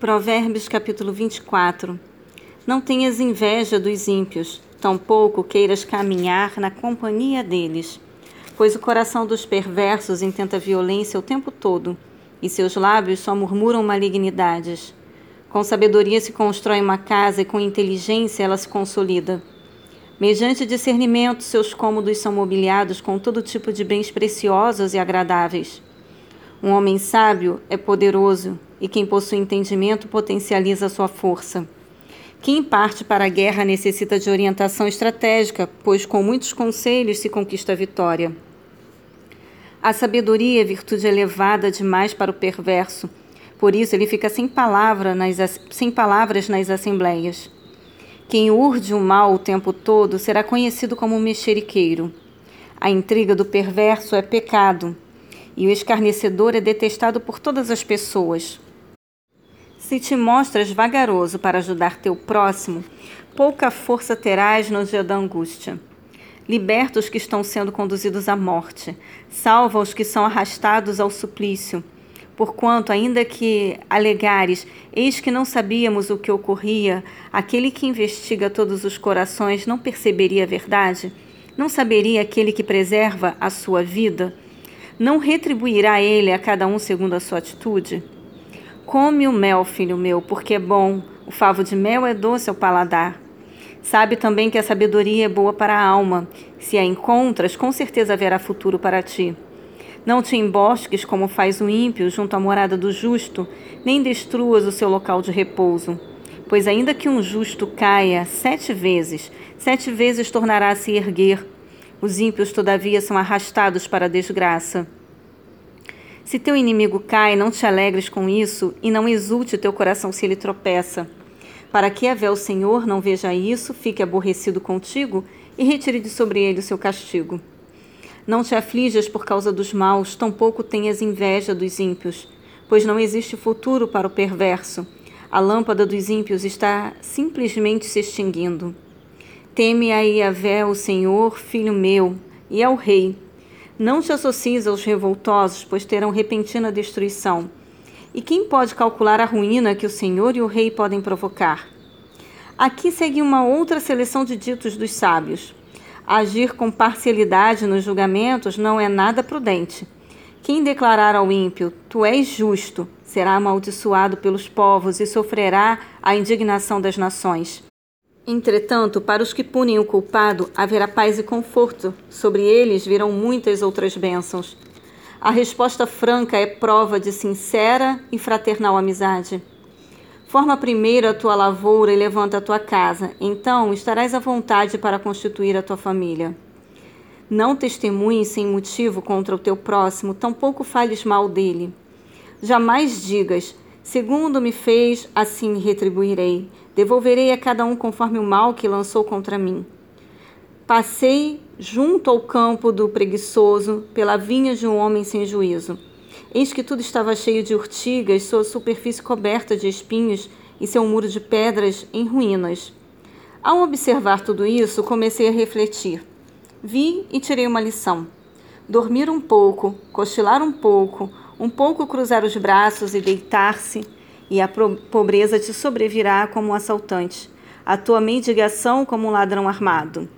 Provérbios capítulo 24 Não tenhas inveja dos ímpios, tampouco queiras caminhar na companhia deles, pois o coração dos perversos intenta violência o tempo todo, e seus lábios só murmuram malignidades. Com sabedoria se constrói uma casa e com inteligência ela se consolida. Mediante discernimento, seus cômodos são mobiliados com todo tipo de bens preciosos e agradáveis. Um homem sábio é poderoso e quem possui entendimento potencializa sua força. Quem parte para a guerra necessita de orientação estratégica, pois com muitos conselhos se conquista a vitória. A sabedoria é virtude elevada demais para o perverso, por isso ele fica sem, palavra nas, sem palavras nas assembleias. Quem urde o mal o tempo todo será conhecido como mexeriqueiro. A intriga do perverso é pecado e o escarnecedor é detestado por todas as pessoas. Se te mostras vagaroso para ajudar teu próximo, pouca força terás no dia da angústia. Liberta os que estão sendo conduzidos à morte, salva os que são arrastados ao suplício. Porquanto, ainda que alegares, eis que não sabíamos o que ocorria, aquele que investiga todos os corações não perceberia a verdade? Não saberia aquele que preserva a sua vida? Não retribuirá ele a cada um segundo a sua atitude? Come o mel, filho meu, porque é bom, o favo de mel é doce ao paladar. Sabe também que a sabedoria é boa para a alma. Se a encontras, com certeza haverá futuro para ti. Não te embosques como faz o ímpio junto à morada do justo, nem destruas o seu local de repouso. Pois ainda que um justo caia sete vezes, sete vezes tornará a se erguer os ímpios, todavia, são arrastados para a desgraça. Se teu inimigo cai, não te alegres com isso, e não exulte teu coração se ele tropeça. Para que a vé o Senhor não veja isso, fique aborrecido contigo e retire de sobre ele o seu castigo. Não te aflijas por causa dos maus, tampouco tenhas inveja dos ímpios, pois não existe futuro para o perverso. A lâmpada dos ímpios está simplesmente se extinguindo. Teme a Iavé, o Senhor, filho meu, e ao rei. Não te associes aos revoltosos, pois terão repentina destruição. E quem pode calcular a ruína que o Senhor e o rei podem provocar? Aqui segue uma outra seleção de ditos dos sábios. Agir com parcialidade nos julgamentos não é nada prudente. Quem declarar ao ímpio, tu és justo, será amaldiçoado pelos povos e sofrerá a indignação das nações. Entretanto, para os que punem o culpado, haverá paz e conforto. Sobre eles virão muitas outras bênçãos. A resposta franca é prova de sincera e fraternal amizade. Forma primeiro a tua lavoura e levanta a tua casa, então estarás à vontade para constituir a tua família. Não testemunhes sem motivo contra o teu próximo, tampouco fales mal dele. Jamais digas, segundo me fez, assim me retribuirei. Devolverei a cada um conforme o mal que lançou contra mim. Passei junto ao campo do preguiçoso, pela vinha de um homem sem juízo. Eis que tudo estava cheio de urtigas, sua superfície coberta de espinhos e seu muro de pedras em ruínas. Ao observar tudo isso, comecei a refletir. Vi e tirei uma lição. Dormir um pouco, cochilar um pouco, um pouco cruzar os braços e deitar-se e a pobreza te sobrevirá como um assaltante, a tua mendigação como um ladrão armado.